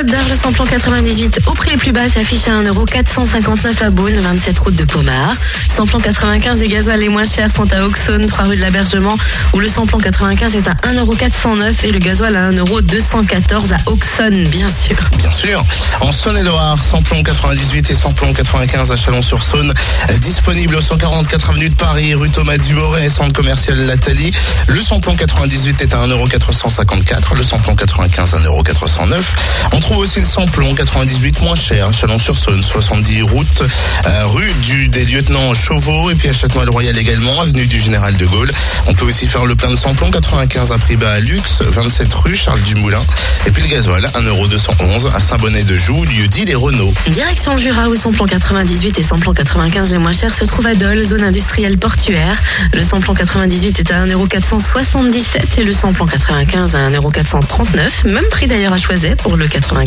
Le samplon 98 au prix le plus bas s'affiche à 1,459€ à Beaune, 27 route de Pomard. Samplon 95 et gasoil les moins chers sont à Auxonne, 3 rue de l'Abergement, où le samplon 95 est à 1,409€ et le gasoil à 1,214€ à Auxonne, bien sûr. Bien sûr. En Saône-et-Loire, samplon 98 et samplon 95 à Chalon-sur-Saône. Disponible au 144 avenue de Paris, rue Thomas Dumoret, centre commercial Lathalie. Le samplon 98 est à 1,454€, le samplon 95 à 1,409€. On trouve aussi le samplon 98 moins cher, Chalon-sur-Saône, 70 route, euh, rue du des lieutenants Chauveau et puis à Châtenois-le-Royal également, avenue du Général de Gaulle. On peut aussi faire le plein de samplon 95 à prix bas à Luxe, 27 rue Charles Dumoulin. Et puis le gasoil, 1,211€ à Saint-Bonnet-de-Joux, lieu dit les Renault. Direction Jura où samplon 98 et samplon 95 les moins chers se trouvent à Dole, zone industrielle portuaire. Le samplon 98 est à 1,477€ et le samplon 95 à 1,439€. Même prix d'ailleurs à Choiset pour le 95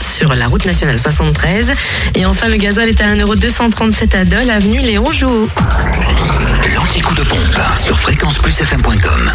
sur la route nationale 73. Et enfin le gasoil est à 1,237€ à Dole, avenue Léon Jouot. L'anti-coup de pompe sur fréquenceplusfm.com.